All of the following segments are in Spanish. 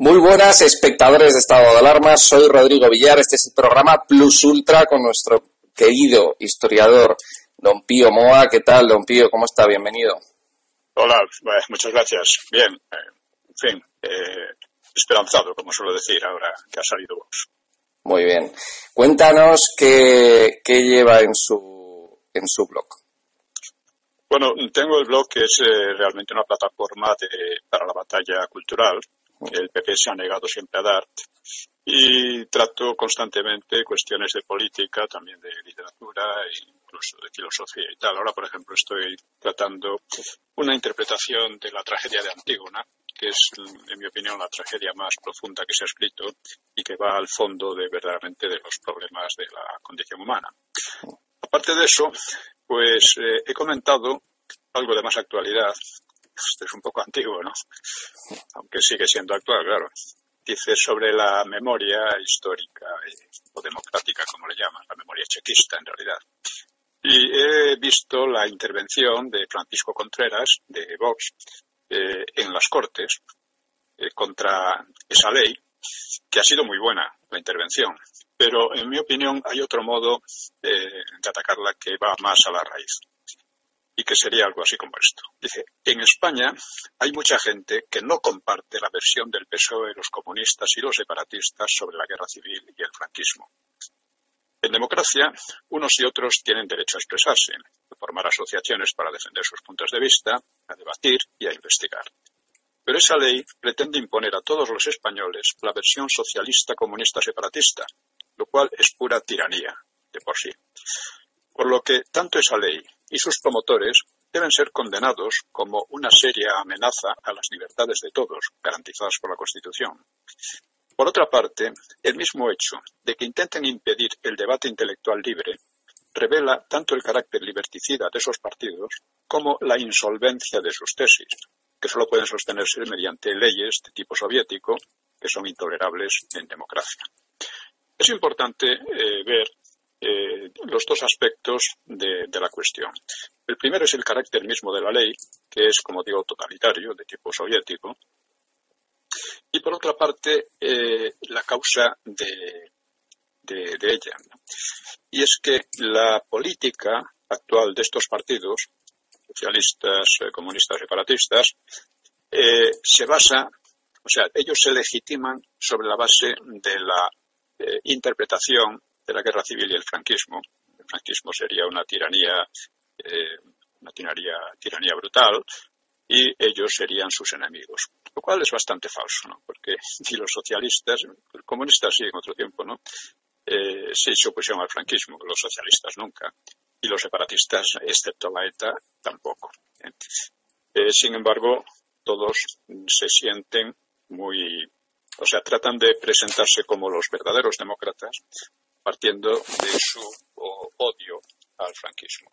Muy buenas, espectadores de Estado de Alarma. Soy Rodrigo Villar. Este es el programa Plus Ultra con nuestro querido historiador Don Pío Moa. ¿Qué tal, Don Pío? ¿Cómo está? Bienvenido. Hola, muchas gracias. Bien, eh, en fin, eh, esperanzado, como suelo decir ahora que ha salido vos. Muy bien. Cuéntanos qué, lleva en su, en su blog. Bueno, tengo el blog que es eh, realmente una plataforma para la batalla cultural el PP se ha negado siempre a dar. Y trato constantemente cuestiones de política, también de literatura e incluso de filosofía y tal. Ahora, por ejemplo, estoy tratando una interpretación de la tragedia de Antígona, que es, en mi opinión, la tragedia más profunda que se ha escrito y que va al fondo de verdaderamente de los problemas de la condición humana. Aparte de eso, pues eh, he comentado algo de más actualidad esto es un poco antiguo, ¿no? Aunque sigue siendo actual, claro. Dice sobre la memoria histórica o democrática, como le llaman, la memoria chequista en realidad. Y he visto la intervención de Francisco Contreras, de Vox, eh, en las Cortes eh, contra esa ley, que ha sido muy buena la intervención. Pero, en mi opinión, hay otro modo eh, de atacarla que va más a la raíz y que sería algo así como esto. Dice, en España hay mucha gente que no comparte la versión del PSOE, los comunistas y los separatistas sobre la guerra civil y el franquismo. En democracia, unos y otros tienen derecho a expresarse, a formar asociaciones para defender sus puntos de vista, a debatir y a investigar. Pero esa ley pretende imponer a todos los españoles la versión socialista, comunista, separatista, lo cual es pura tiranía de por sí. Por lo que tanto esa ley y sus promotores deben ser condenados como una seria amenaza a las libertades de todos, garantizadas por la Constitución. Por otra parte, el mismo hecho de que intenten impedir el debate intelectual libre revela tanto el carácter liberticida de esos partidos como la insolvencia de sus tesis, que solo pueden sostenerse mediante leyes de tipo soviético que son intolerables en democracia. Es importante eh, ver eh, los dos aspectos de, la cuestión. El primero es el carácter mismo de la ley, que es, como digo, totalitario, de tipo soviético. Y por otra parte, eh, la causa de, ella. Y es que la política actual de estos partidos, socialistas, eh, comunistas, separatistas, se basa, o sea, ellos se legitiman sobre la base de la interpretación de la guerra civil y el franquismo. El franquismo sería una tiranía, eh, una tiranía, tiranía brutal y ellos serían sus enemigos. Lo cual es bastante falso, ¿no? Porque si los socialistas, los comunistas sí en otro tiempo, ¿no? Eh, sí se opusieron al franquismo, los socialistas nunca. y los separatistas, excepto la ETA, tampoco. Eh, sin embargo, todos se sienten muy, o sea, tratan de presentarse como los verdaderos demócratas, partiendo de su odio al franquismo.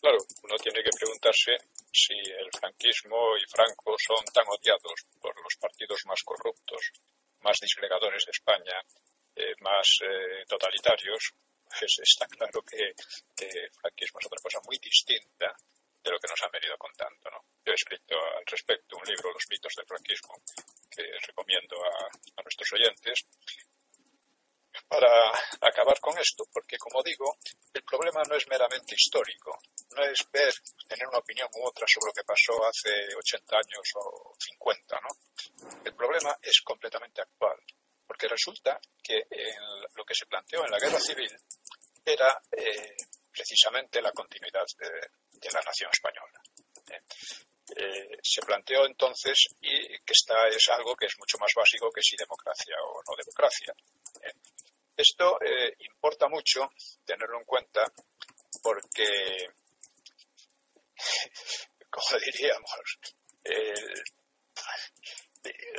Claro, uno tiene que preguntarse si el franquismo y Franco son tan odiados por los partidos más corruptos, más disgregadores de España, eh, más eh, totalitarios, pues está claro que el franquismo es otra cosa muy distinta de lo que nos han venido contando. ¿no? Yo he escrito al respecto un libro, Los mitos del franquismo, que recomiendo a nuestros oyentes, para acabar con esto, porque como digo, el problema no es meramente histórico, no es ver, tener una opinión u otra sobre lo que pasó hace 80 años o 50, ¿no? El problema es completamente actual, porque resulta que lo que se planteó en la guerra civil era eh, precisamente la continuidad de, la nación española. ¿eh? Eh, se planteó entonces y que esta es algo que es mucho más básico que si democracia o no democracia. Esto eh, importa mucho tenerlo en cuenta porque, como diríamos,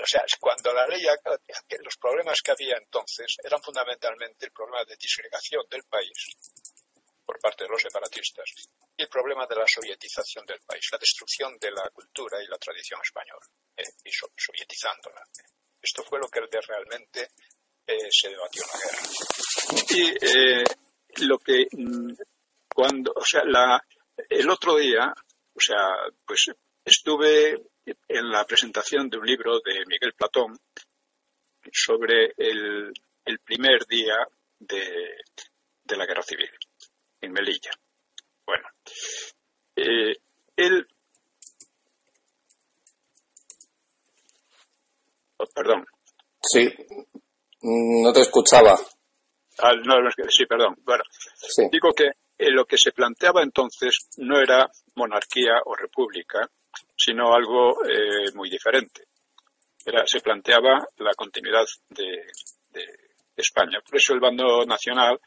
o sea, cuando la ley, los problemas que había entonces eran fundamentalmente el problema de disgregación del país por parte de los separatistas y el problema de la sovietización del país, la destrucción de la cultura y la tradición española, eh, y sovietizándola. Esto fue lo que realmente se debatió la guerra. Y eh, lo que mm, cuando, o sea, la, el otro día, o sea, pues estuve en la presentación de un libro de Miguel Platón sobre el, el primer día de, de, la guerra civil en Melilla. Bueno, eh, él oh, perdón. Sí, no te escuchaba. Ah, no, sí, perdón. Bueno, digo que eh, lo que se planteaba entonces no era monarquía o república, sino algo eh, muy diferente. Era, se planteaba la continuidad de, España. Por eso el bando nacional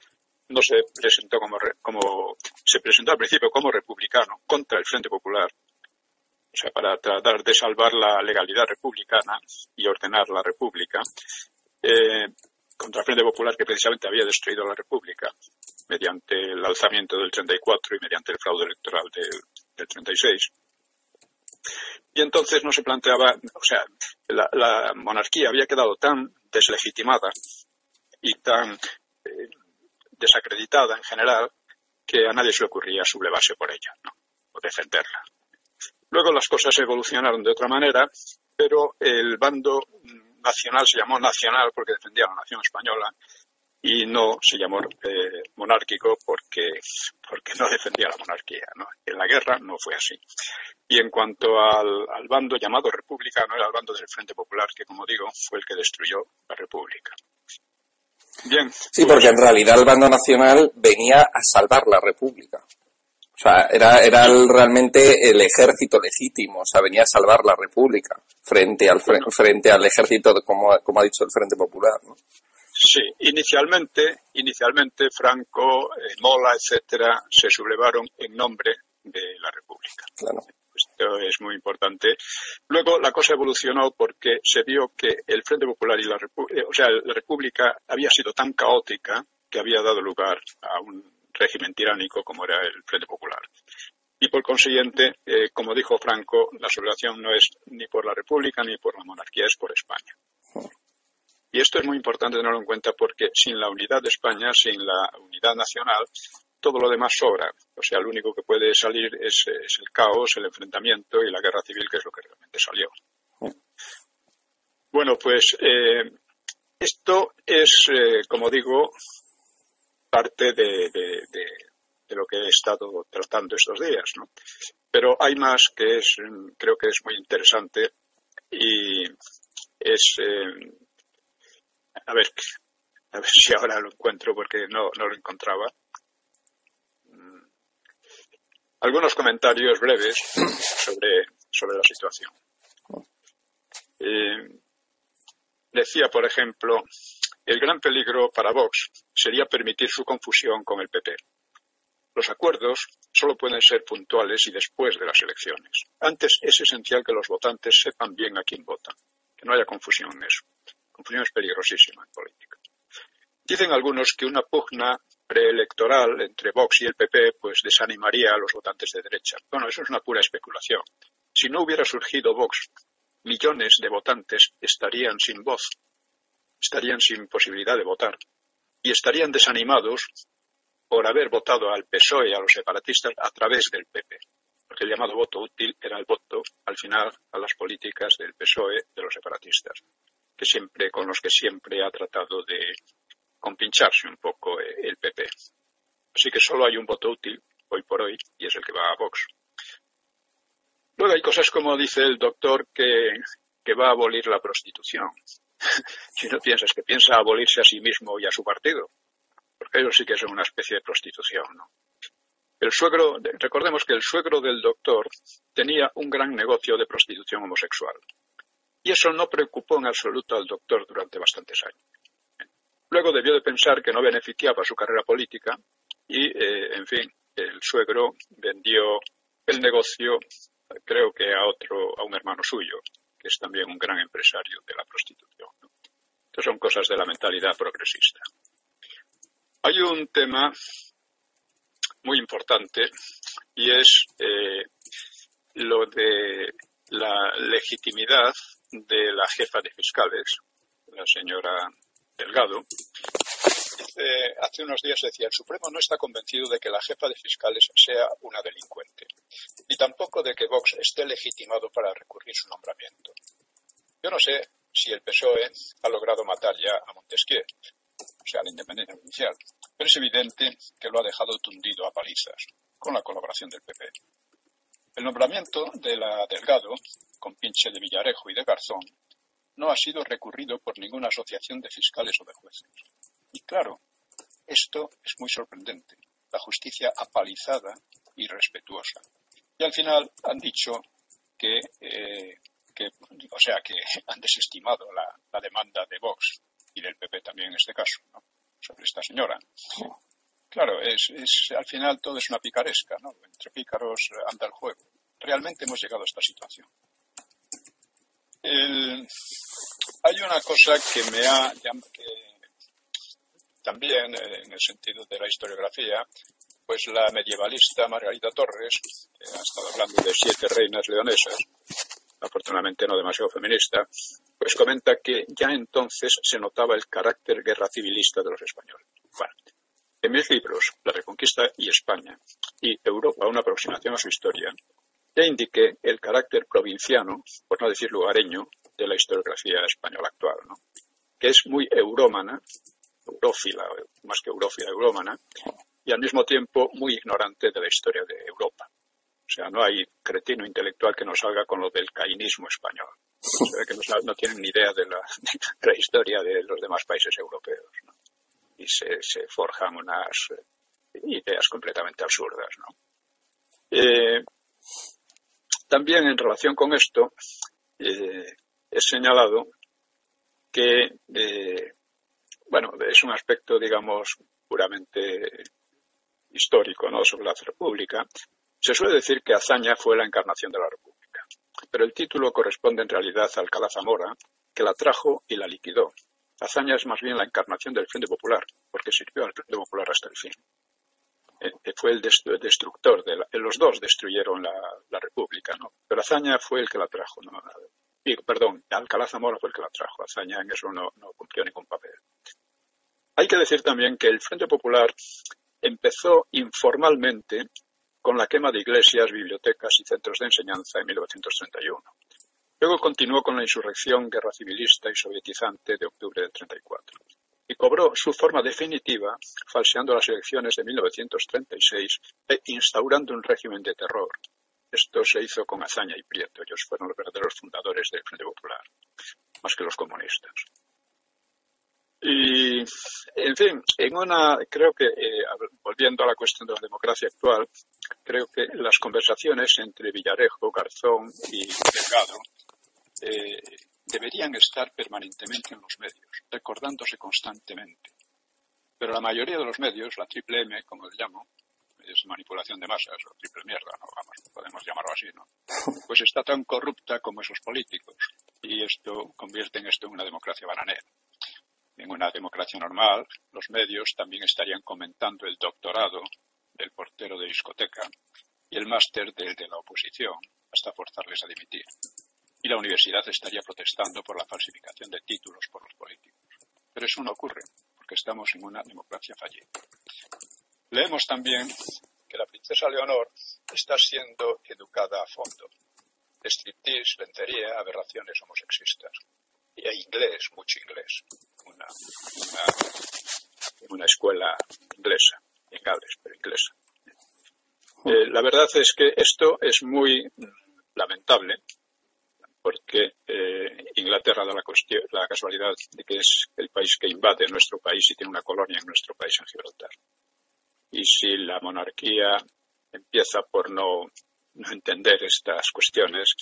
no se presentó como, como se presentó al principio como republicano contra el Frente Popular, o sea, para tratar de salvar la legalidad republicana y ordenar la república, eh, contra el Frente Popular que precisamente había destruido la República mediante el alzamiento del 34 y mediante el fraude electoral del, 36. Y entonces no se planteaba, o sea, la, monarquía había quedado tan deslegitimada y tan eh, desacreditada en general que a nadie se le ocurría sublevarse por ella, ¿no? o defenderla. Luego las cosas evolucionaron de otra manera, pero el bando nacional se llamó nacional porque defendía la nación española y no se llamó eh, monárquico porque, porque no defendía la monarquía. ¿no? En la guerra no fue así. Y en cuanto al, al, bando llamado republicano, era el bando del Frente Popular, que como digo, fue el que destruyó la República. Bien. Sí, porque en realidad el bando nacional venía a salvar la República. O sea, era, era realmente el ejército legítimo, o sea, venía a salvar la República frente al, frente al ejército, como, como ha dicho el Frente Popular, ¿no? Sí, inicialmente, inicialmente Franco, eh, Mola, etcétera, se sublevaron en nombre de la República. Claro. Esto es muy importante. Luego la cosa evolucionó porque se vio que el Frente Popular y la República, eh, o sea, la República había sido tan caótica que había dado lugar a un régimen tiránico como era el Frente Popular. Y por consiguiente, eh, como dijo Franco, la sublevación no es ni por la República ni por la monarquía, es por España. Y esto es muy importante tenerlo en cuenta porque sin la unidad de España, sin la unidad nacional, todo lo demás sobra. O sea, lo único que puede salir es, el caos, el enfrentamiento y la guerra civil, que es lo que realmente salió. Bueno, pues eh, esto es, eh, como digo, parte de, lo que he estado tratando estos días, ¿no? Pero hay más que es, creo que es muy interesante y es, eh, a ver, a ver si ahora lo encuentro porque no, no lo encontraba. Mm, algunos comentarios breves sobre, sobre la situación. Eh, decía, por ejemplo, el gran peligro para Vox sería permitir su confusión con el PP. Los acuerdos solo pueden ser puntuales y después de las elecciones. Antes es esencial que los votantes sepan bien a quién votan, que no haya confusión en eso. Confusión es peligrosísima en política. Dicen algunos que una pugna preelectoral entre Vox y el PP pues desanimaría a los votantes de derecha. Bueno, eso es una pura especulación. Si no hubiera surgido Vox, millones de votantes estarían sin voz, estarían sin posibilidad de votar y estarían desanimados por haber votado al PSOE a los separatistas a través del PP. Porque el llamado voto útil era el voto, al final, a las políticas del PSOE de los separatistas, que siempre, con los que siempre ha tratado de compincharse un poco el PP. Así que solo hay un voto útil hoy por hoy y es el que va a Vox. Luego hay cosas como dice el doctor que, que va a abolir la prostitución. si no piensas que piensa abolirse a sí mismo y a su partido, porque ellos sí que son una especie de prostitución, ¿no? El suegro, recordemos que el suegro del doctor tenía un gran negocio de prostitución homosexual. Y eso no preocupó en absoluto al doctor durante bastantes años. Luego debió de pensar que no beneficiaba su carrera política y, eh, en fin, el suegro vendió el negocio, creo que a otro, a un hermano suyo, que es también un gran empresario de la prostitución. Estas son cosas de la mentalidad progresista. Hay un tema muy importante y es eh, lo de la legitimidad de la jefa de fiscales, la señora Delgado. hace unos días decía, el Supremo no está convencido de que la jefa de fiscales sea una delincuente, y tampoco de que Vox esté legitimado para recurrir su nombramiento. Yo no sé si el PSOE ha logrado matar ya a Montesquieu, o sea, la independencia judicial. Pero es evidente que lo ha dejado tundido a palizas, con la colaboración del PP. El nombramiento de la Delgado, con pinche de Villarejo y de Garzón, no ha sido recurrido por ninguna asociación de fiscales o de jueces. Y claro, esto es muy sorprendente. La justicia apalizada y respetuosa. Y al final han dicho que, eh, o sea, que han desestimado la demanda de Vox y del PP también en este caso, sobre esta señora. Claro, es, al final todo es una picaresca, ¿no? Entre pícaros anda el juego. Realmente hemos llegado a esta situación. hay una cosa que me ha que también eh, en el sentido de la historiografía, pues la medievalista Margarita Torres, que ha estado hablando de siete reinas leonesas, afortunadamente no demasiado feminista, pues comenta que ya entonces se notaba el carácter guerra civilista de los españoles. En mis libros, La Reconquista y España y Europa, una aproximación a su historia, ya indiqué el carácter provinciano, por no decir lugareño, de la historiografía española actual, ¿no? que es muy eurómana, eurófila, más que eurófila, eurómana, y al mismo tiempo muy ignorante de la historia de Europa. O sea, no hay cretino intelectual que no salga con lo del cainismo español. Que no, tienen ni idea de la, historia de los demás países europeos. Y se, forjan unas eh, ideas completamente absurdas. Eh, también en relación con esto, eh, he señalado que, bueno, es un aspecto, digamos, puramente histórico, ¿no? Sobre la República, se suele decir que Azaña fue la encarnación de la República, pero el título corresponde en realidad a Alcalá Zamora, que la trajo y la liquidó. Azaña es más bien la encarnación del Frente Popular, porque sirvió al Frente Popular hasta el fin. Eh, eh, fue el destructor, de los dos destruyeron la, República, ¿no? Pero Azaña fue el que la trajo, ¿no? perdón, Alcalá Zamora fue el que la trajo, Azaña en eso no cumplió ningún papel. Hay que decir también que el Frente Popular empezó informalmente con la quema de iglesias, bibliotecas y centros de enseñanza en 1931. Luego continuó con la insurrección guerra civilista y sovietizante de octubre del 34 y cobró su forma definitiva falseando las elecciones de 1936 e instaurando un régimen de terror. Esto se hizo con Azaña y Prieto, ellos fueron los verdaderos fundadores del Frente Popular, más que los comunistas. Y, en fin, en una, creo que, eh, volviendo a la cuestión de la democracia actual, creo que las conversaciones entre Villarejo, Garzón y Delgado eh, deberían estar permanentemente en los medios, recordándose constantemente. Pero la mayoría de los medios, la triple M, como le llamo, es manipulación de masas o triple mierda, ¿no? Vamos, podemos llamarlo así, ¿no? Pues está tan corrupta como esos políticos. Y esto convierte en esto en una democracia bananera. En una democracia normal, los medios también estarían comentando el doctorado del portero de discoteca y el máster del de la oposición hasta forzarles a dimitir. Y la universidad estaría protestando por la falsificación de títulos por los políticos. Pero eso no ocurre, porque estamos en una democracia fallida. Leemos también que la princesa Leonor está siendo educada a fondo. Striptease, lencería, aberraciones homosexistas. Y hay inglés, mucho inglés. Una, una, escuela inglesa, en Gales, pero inglesa. Eh, la verdad es que esto es muy lamentable porque eh, Inglaterra da la, la, casualidad de que es el país que invade nuestro país y tiene una colonia en nuestro país, en Gibraltar. Y si la monarquía empieza por no, no entender estas cuestiones,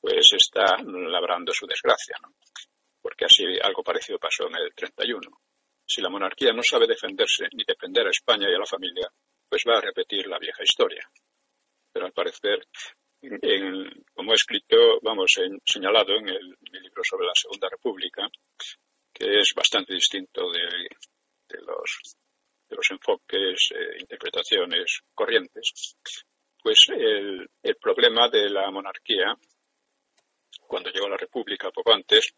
pues está labrando su desgracia, ¿no? Porque así algo parecido pasó en el 31. Si la monarquía no sabe defenderse ni defender a España y a la familia, pues va a repetir la vieja historia. Pero al parecer como he escrito, vamos, he señalado en el, mi libro sobre la Segunda República, que es bastante distinto de, los, enfoques, e interpretaciones corrientes, pues el, el problema de la monarquía, cuando llegó la República poco antes,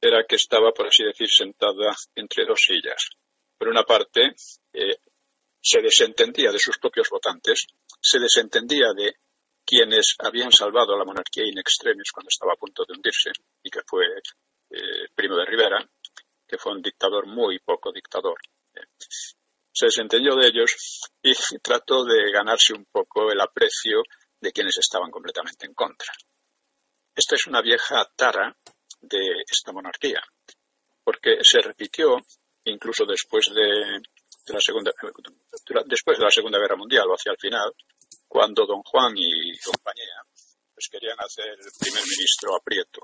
era que estaba, por así decir, sentada entre dos sillas. Por una parte, eh, se desentendía de sus propios votantes, se desentendía de quienes habían salvado a la monarquía in extremis cuando estaba a punto de hundirse, y que fue eh, Primo de Rivera, que fue un dictador muy poco dictador. Se desentendió de ellos y trató de ganarse un poco el aprecio de quienes estaban completamente en contra. Esta es una vieja tara de esta monarquía, porque se repitió incluso después de, después de la Segunda Guerra Mundial o hacia el final, cuando don Juan y compañía pues querían hacer el primer ministro aprieto.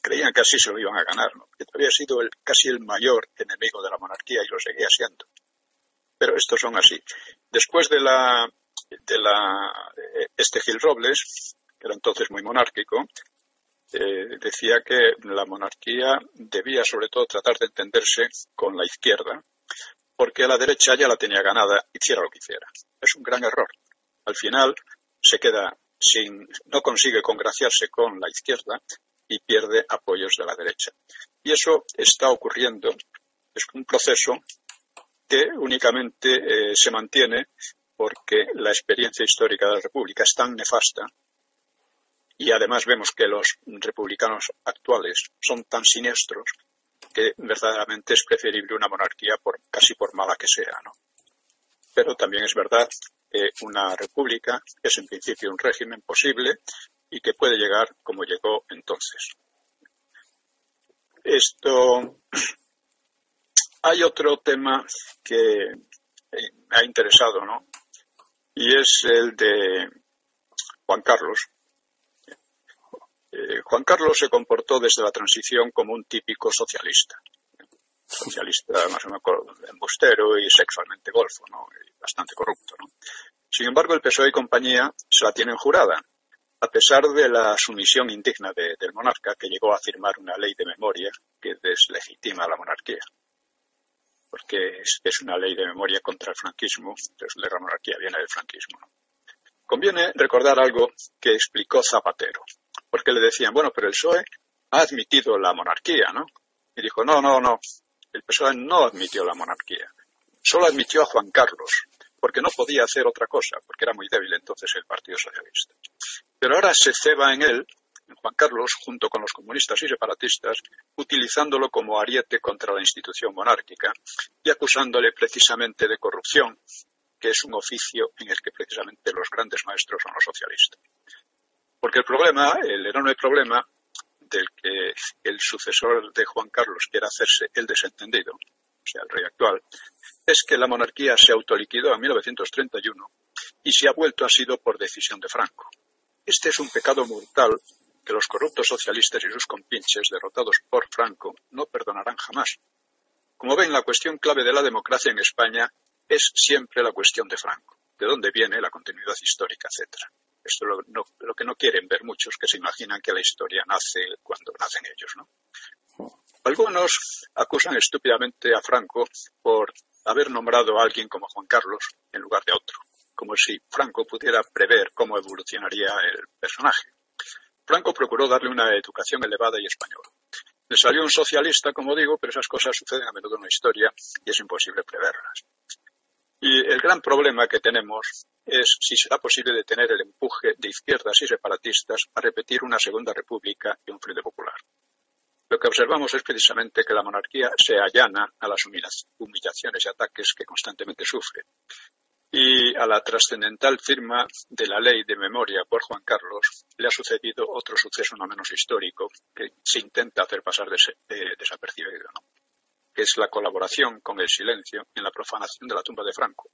Creían que así se lo iban a ganar, ¿no? había sido el, casi el mayor enemigo de la monarquía y lo seguía siendo. Pero estos son así. Después de la, de la, este Gil Robles, que era entonces muy monárquico, eh, decía que la monarquía debía sobre todo tratar de entenderse con la izquierda, porque la derecha ya la tenía ganada, hiciera lo que hiciera. Es un gran error al final se queda sin, no consigue congraciarse con la izquierda y pierde apoyos de la derecha. Y eso está ocurriendo, es un proceso que únicamente eh, se mantiene porque la experiencia histórica de la República es tan nefasta y además vemos que los republicanos actuales son tan siniestros que verdaderamente es preferible una monarquía por casi por mala que sea, ¿no? Pero también es verdad una república es en principio un régimen posible y que puede llegar como llegó entonces. Esto. Hay otro tema que me ha interesado, ¿no? Y es el de Juan Carlos. Eh, Juan Carlos se comportó desde la transición como un típico socialista socialista más o menos embustero y sexualmente golfo, ¿no? Y bastante corrupto, ¿no? Sin embargo, el PSOE y compañía se la tienen jurada, a pesar de la sumisión indigna del monarca que llegó a firmar una ley de memoria que deslegitima a la monarquía. Porque es, una ley de memoria contra el franquismo, entonces la monarquía viene del franquismo. ¿no? Conviene recordar algo que explicó Zapatero, porque le decían, bueno, pero el PSOE ha admitido la monarquía, ¿no? Y dijo, no, no, no, el PSOE no admitió la monarquía, solo admitió a Juan Carlos, porque no podía hacer otra cosa, porque era muy débil entonces el Partido Socialista. Pero ahora se ceba en él, en Juan Carlos, junto con los comunistas y separatistas, utilizándolo como ariete contra la institución monárquica y acusándole precisamente de corrupción, que es un oficio en el que precisamente los grandes maestros son los socialistas. Porque el problema, el enorme problema, del que el sucesor de Juan Carlos quiera hacerse el desentendido, o sea, el rey actual, es que la monarquía se autoliquidó en 1931 y si ha vuelto ha sido por decisión de Franco. Este es un pecado mortal que los corruptos socialistas y sus compinches derrotados por Franco no perdonarán jamás. Como ven, la cuestión clave de la democracia en España es siempre la cuestión de Franco, de dónde viene la continuidad histórica, etcétera. Esto es lo, lo, que no quieren ver muchos, que se imaginan que la historia nace cuando nacen ellos, ¿no? Algunos acusan estúpidamente a Franco por haber nombrado a alguien como Juan Carlos en lugar de otro, como si Franco pudiera prever cómo evolucionaría el personaje. Franco procuró darle una educación elevada y española. Le salió un socialista, como digo, pero esas cosas suceden a menudo en la historia y es imposible preverlas. Y el gran problema que tenemos es si será posible detener el empuje de izquierdas y separatistas a repetir una segunda república y un frente popular. Lo que observamos es precisamente que la monarquía se allana a las humillaciones y ataques que constantemente sufre. Y a la trascendental firma de la ley de memoria por Juan Carlos le ha sucedido otro suceso no menos histórico que se intenta hacer pasar desapercibido que es la colaboración con el silencio en la profanación de la tumba de Franco.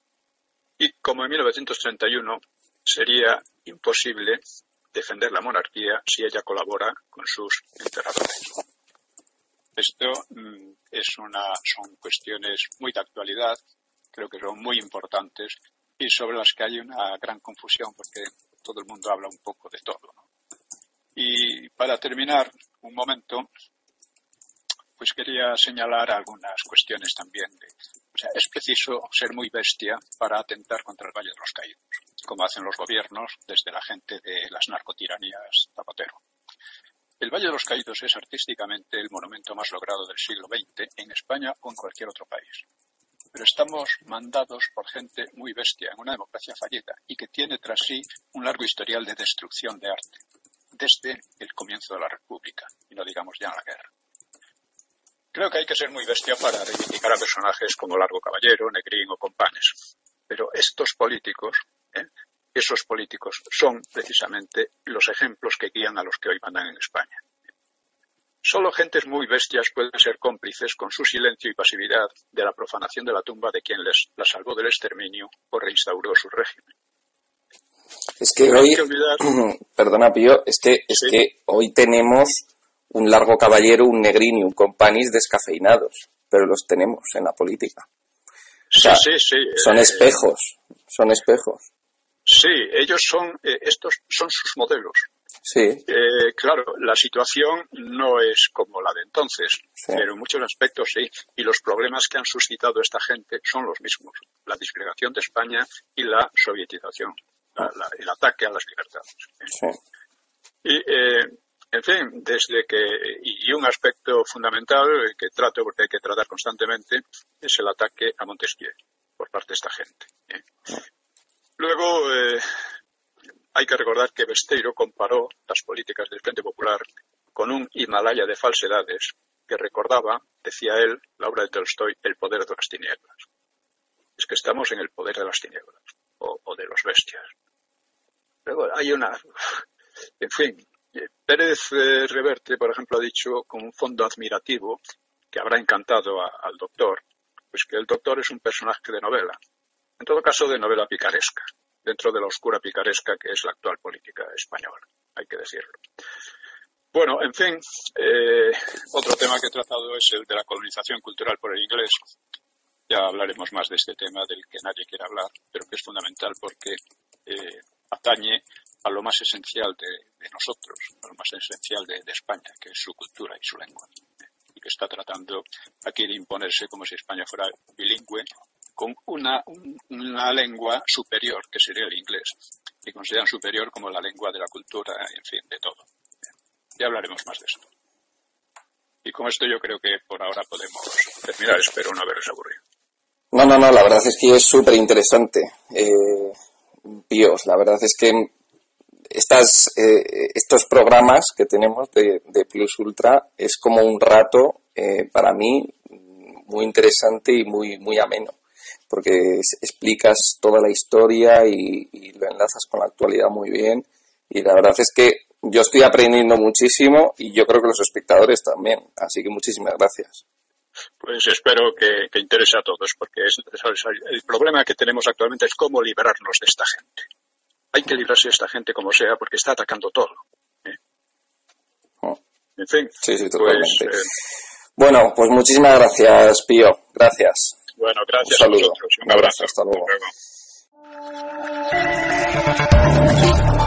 Y como en 1931 sería imposible defender la monarquía si ella colabora con sus enterradores. Esto mm, es una, son cuestiones muy de actualidad, creo que son muy importantes y sobre las que hay una gran confusión porque todo el mundo habla un poco de todo. Y para terminar, un momento, pues quería señalar algunas cuestiones también. De, es preciso ser muy bestia para atentar contra el Valle de los Caídos, como hacen los gobiernos desde la gente de las narcotiranías Zapatero. El Valle de los Caídos es artísticamente el monumento más logrado del siglo XX en España o en cualquier otro país. Pero estamos mandados por gente muy bestia en una democracia fallida y que tiene tras sí un largo historial de destrucción de arte, desde el comienzo de la República, y no digamos ya en la guerra. Creo que hay que ser muy bestia para reivindicar a personajes como Largo Caballero, Negrín o Compañes. Pero estos políticos, ¿eh? esos políticos son precisamente los ejemplos que guían a los que hoy mandan en España. Solo gentes muy bestias pueden ser cómplices con su silencio y pasividad de la profanación de la tumba de quien les la salvó del exterminio o reinstauró su régimen. Es que hoy, perdona Pío, es que, es que hoy tenemos un largo caballero, un negrín y un companis descafeinados, pero los tenemos en la política. sí, sí, sí. Son eh, espejos, son espejos. Sí, ellos son, eh, estos son sus modelos. Sí. Eh, claro, la situación no es como la de entonces, pero en muchos aspectos sí. Y los problemas que han suscitado esta gente son los mismos. La disgregación de España y la sovietización, el ataque a las libertades. Sí. Y en fin, desde que, y un aspecto fundamental que trato, porque hay que tratar constantemente, es el ataque a Montesquieu por parte de esta gente. ¿eh? Luego, eh, hay que recordar que Besteiro comparó las políticas del Frente Popular con un Himalaya de falsedades que recordaba, decía él, la obra de Tolstoy, el poder de las tinieblas. Es que estamos en el poder de las tinieblas, o, o de los bestias. Luego hay una, en fin, Pérez eh, Reverte, por ejemplo, ha dicho con un fondo admirativo que habrá encantado al doctor, pues que el doctor es un personaje de novela, en todo caso de novela picaresca, dentro de la oscura picaresca que es la actual política española, hay que decirlo. Bueno, en fin, eh, otro tema que he tratado es el de la colonización cultural por el inglés. Ya hablaremos más de este tema del que nadie quiere hablar, pero que es fundamental porque eh, atañe a lo más esencial de, nosotros, a lo más esencial de, España, que es su cultura y su lengua. Y que está tratando aquí de imponerse como si España fuera bilingüe, con una, una lengua superior, que sería el inglés, y consideran superior como la lengua de la cultura, en fin, de todo. Ya hablaremos más de esto. Y con esto yo creo que por ahora podemos terminar, espero no haberos aburrido. No, no, no, la verdad es que es súper interesante. Eh, Píos, la verdad es que estas, eh, estos programas que tenemos de, Plus Ultra es como un rato eh, para mí muy interesante y muy, muy ameno, porque explicas toda la historia y, lo enlazas con la actualidad muy bien. Y la verdad es que yo estoy aprendiendo muchísimo y yo creo que los espectadores también. Así que muchísimas gracias. Pues espero que, interese a todos, porque es, el problema que tenemos actualmente es cómo liberarnos de esta gente hay que librarse de esta gente como sea porque está atacando todo. ¿eh? Oh. En fin. Sí, sí, pues, totalmente. Pues, eh... bueno, pues muchísimas gracias, Pío. Gracias. Bueno, gracias. Un saludo. A vosotros. Un abrazo. Hasta luego. Hasta luego.